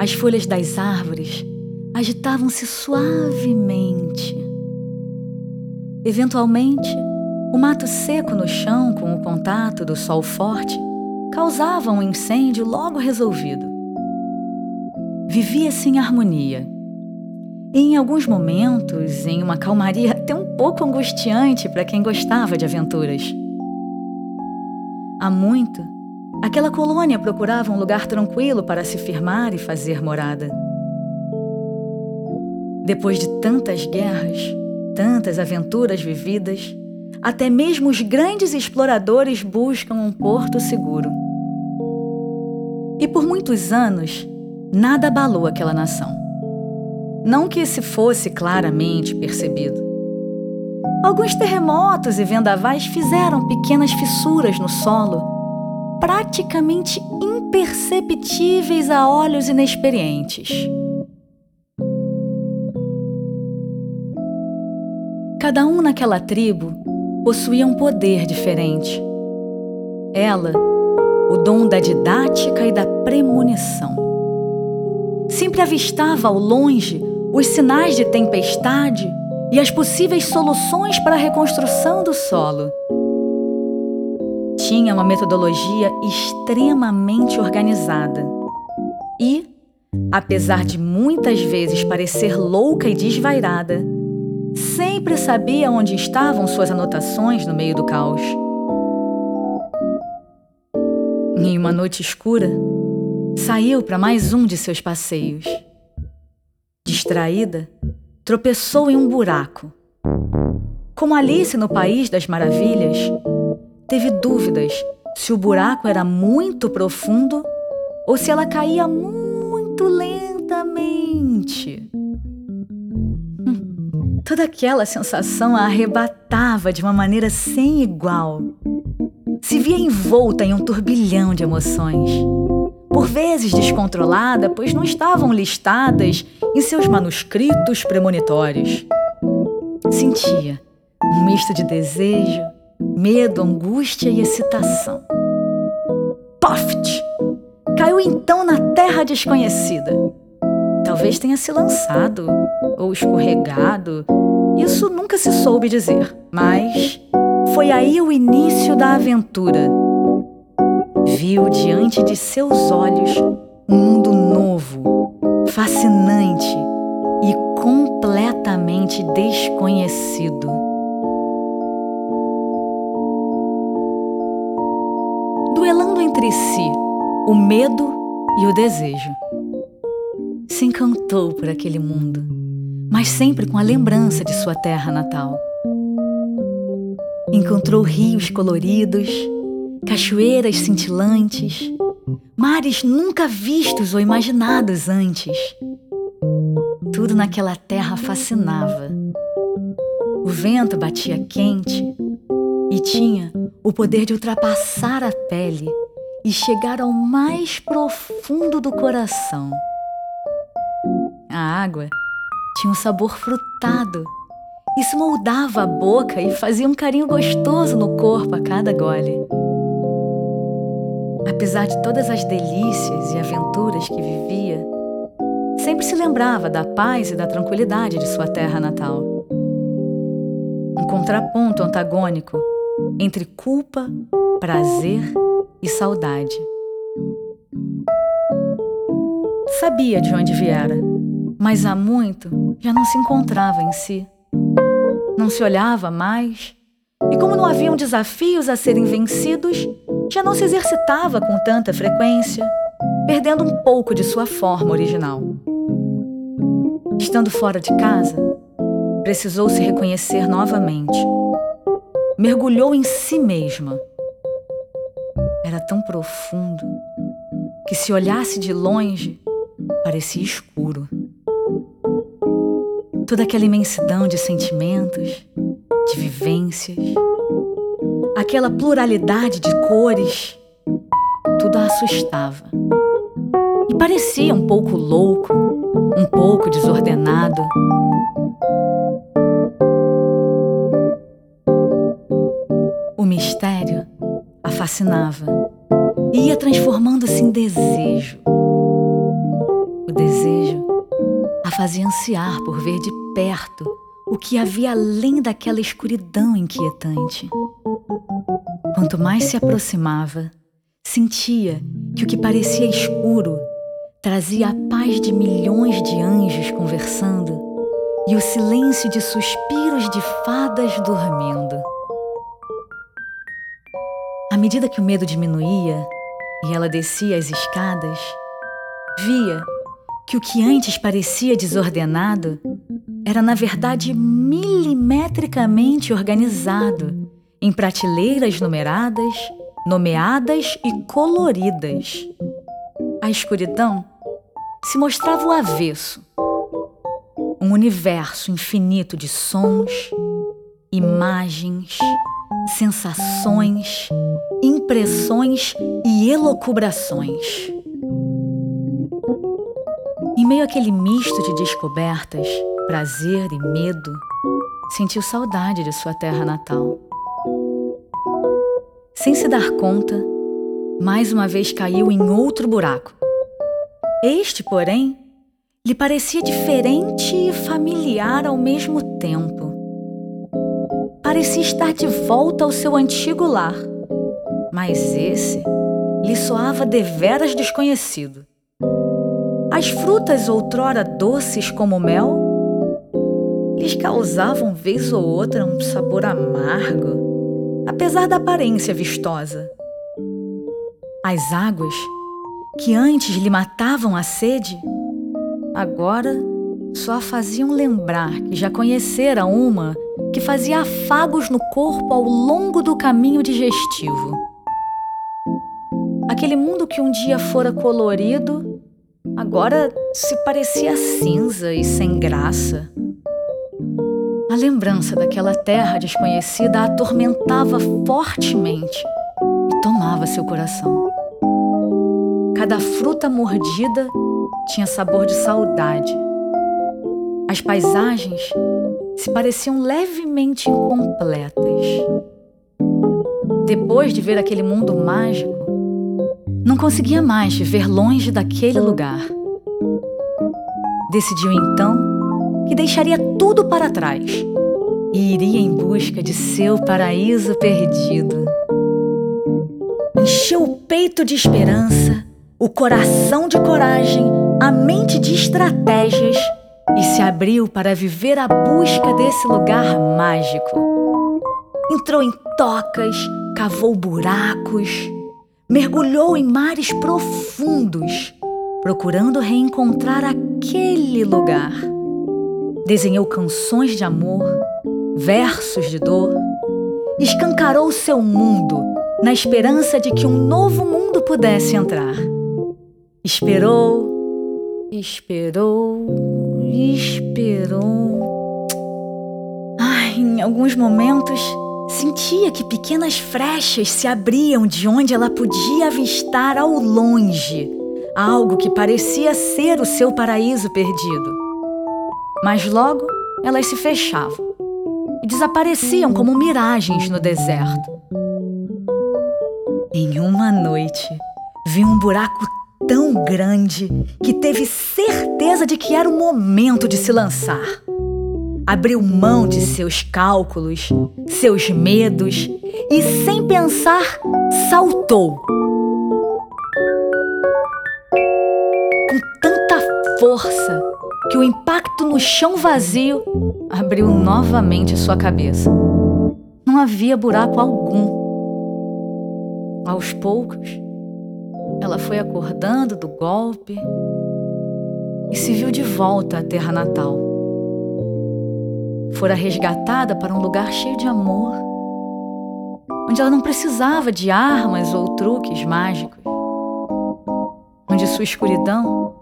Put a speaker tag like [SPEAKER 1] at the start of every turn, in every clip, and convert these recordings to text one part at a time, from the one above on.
[SPEAKER 1] As folhas das árvores agitavam-se suavemente. Eventualmente, o mato seco no chão, com o contato do sol forte, causava um incêndio logo resolvido. Vivia-se em harmonia. E em alguns momentos, em uma calmaria até um pouco angustiante para quem gostava de aventuras. Há muito, aquela colônia procurava um lugar tranquilo para se firmar e fazer morada. Depois de tantas guerras, tantas aventuras vividas, até mesmo os grandes exploradores buscam um porto seguro. E por muitos anos, nada abalou aquela nação. Não que se fosse claramente percebido. Alguns terremotos e vendavais fizeram pequenas fissuras no solo, praticamente imperceptíveis a olhos inexperientes. Cada um naquela tribo possuía um poder diferente. Ela, o dom da didática e da premonição. Sempre avistava ao longe os sinais de tempestade e as possíveis soluções para a reconstrução do solo. Tinha uma metodologia extremamente organizada e, apesar de muitas vezes parecer louca e desvairada, Sempre sabia onde estavam suas anotações no meio do caos. Em uma noite escura, saiu para mais um de seus passeios. Distraída, tropeçou em um buraco. Como Alice no País das Maravilhas, teve dúvidas se o buraco era muito profundo ou se ela caía muito lentamente. Toda aquela sensação a arrebatava de uma maneira sem igual. Se via envolta em um turbilhão de emoções. Por vezes descontrolada, pois não estavam listadas em seus manuscritos premonitórios. Sentia um misto de desejo, medo, angústia e excitação. Poft! Caiu então na terra desconhecida. Talvez tenha se lançado ou escorregado isso nunca se soube dizer, mas foi aí o início da aventura. Viu diante de seus olhos um mundo novo, fascinante e completamente desconhecido. Duelando entre si o medo e o desejo. Se encantou por aquele mundo mas sempre com a lembrança de sua terra natal. Encontrou rios coloridos, cachoeiras cintilantes, mares nunca vistos ou imaginados antes. Tudo naquela terra fascinava. O vento batia quente e tinha o poder de ultrapassar a pele e chegar ao mais profundo do coração. A água tinha um sabor frutado. Isso moldava a boca e fazia um carinho gostoso no corpo a cada gole. Apesar de todas as delícias e aventuras que vivia, sempre se lembrava da paz e da tranquilidade de sua terra natal. Um contraponto antagônico entre culpa, prazer e saudade. Sabia de onde viera mas há muito já não se encontrava em si. Não se olhava mais, e como não haviam desafios a serem vencidos, já não se exercitava com tanta frequência, perdendo um pouco de sua forma original. Estando fora de casa, precisou se reconhecer novamente. Mergulhou em si mesma. Era tão profundo que, se olhasse de longe, parecia escuro toda aquela imensidão de sentimentos, de vivências, aquela pluralidade de cores, tudo a assustava. E parecia um pouco louco, um pouco desordenado. Mistério a fascinava e ia transformando-se em desejo O desejo a fazia ansiar por ver de perto o que havia além daquela escuridão inquietante. Quanto mais se aproximava, sentia que o que parecia escuro trazia a paz de milhões de anjos conversando e o silêncio de suspiros de fadas dormindo. Medida que o medo diminuía e ela descia as escadas, via que o que antes parecia desordenado era, na verdade, milimetricamente organizado em prateleiras numeradas, nomeadas e coloridas. A escuridão se mostrava o avesso um universo infinito de sons, imagens, sensações, impressões e elocubrações. Em meio àquele misto de descobertas, prazer e medo, sentiu saudade de sua terra natal. Sem se dar conta, mais uma vez caiu em outro buraco. Este, porém, lhe parecia diferente e familiar ao mesmo tempo. Parecia estar de volta ao seu antigo lar, mas esse lhe soava deveras desconhecido. As frutas outrora doces como mel lhes causavam vez ou outra um sabor amargo, apesar da aparência vistosa. As águas, que antes lhe matavam a sede, agora só a faziam lembrar que já conhecera uma que fazia afagos no corpo ao longo do caminho digestivo. Aquele mundo que um dia fora colorido, agora se parecia cinza e sem graça. A lembrança daquela terra desconhecida atormentava fortemente e tomava seu coração. Cada fruta mordida tinha sabor de saudade. As paisagens se pareciam levemente incompletas. Depois de ver aquele mundo mágico, não conseguia mais viver longe daquele lugar. Decidiu então que deixaria tudo para trás e iria em busca de seu paraíso perdido. Encheu o peito de esperança, o coração de coragem a mente de estratégias e se abriu para viver a busca desse lugar mágico. Entrou em tocas, cavou buracos, mergulhou em mares profundos, procurando reencontrar aquele lugar. Desenhou canções de amor, versos de dor, escancarou seu mundo na esperança de que um novo mundo pudesse entrar. Esperou, Esperou, esperou. Ai, em alguns momentos sentia que pequenas frechas se abriam de onde ela podia avistar ao longe algo que parecia ser o seu paraíso perdido. Mas logo elas se fechavam e desapareciam como miragens no deserto. Em uma noite, vi um buraco tão grande que teve certeza de que era o momento de se lançar. Abriu mão de seus cálculos, seus medos e, sem pensar, saltou. Com tanta força que o impacto no chão vazio abriu novamente sua cabeça. Não havia buraco algum. Aos poucos, foi acordando do golpe e se viu de volta à terra natal. Fora resgatada para um lugar cheio de amor, onde ela não precisava de armas ou truques mágicos, onde sua escuridão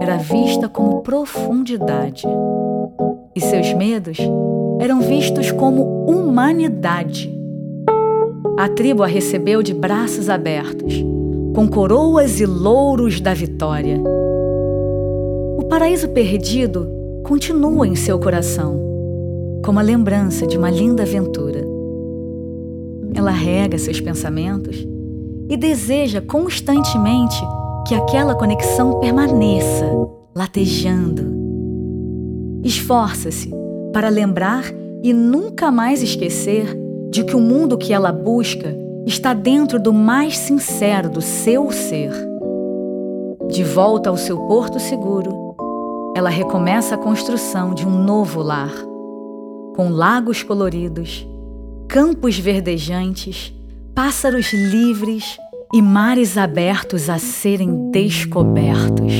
[SPEAKER 1] era vista como profundidade e seus medos eram vistos como humanidade. A tribo a recebeu de braços abertos com coroas e louros da vitória. O paraíso perdido continua em seu coração, como a lembrança de uma linda aventura. Ela rega seus pensamentos e deseja constantemente que aquela conexão permaneça latejando. Esforça-se para lembrar e nunca mais esquecer de que o mundo que ela busca está dentro do mais sincero do seu ser. De volta ao seu porto seguro, ela recomeça a construção de um novo lar, com lagos coloridos, campos verdejantes, pássaros livres e mares abertos a serem descobertos.